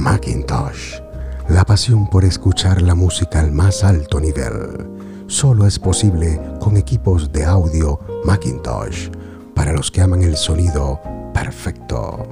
Macintosh. La pasión por escuchar la música al más alto nivel solo es posible con equipos de audio Macintosh para los que aman el sonido perfecto.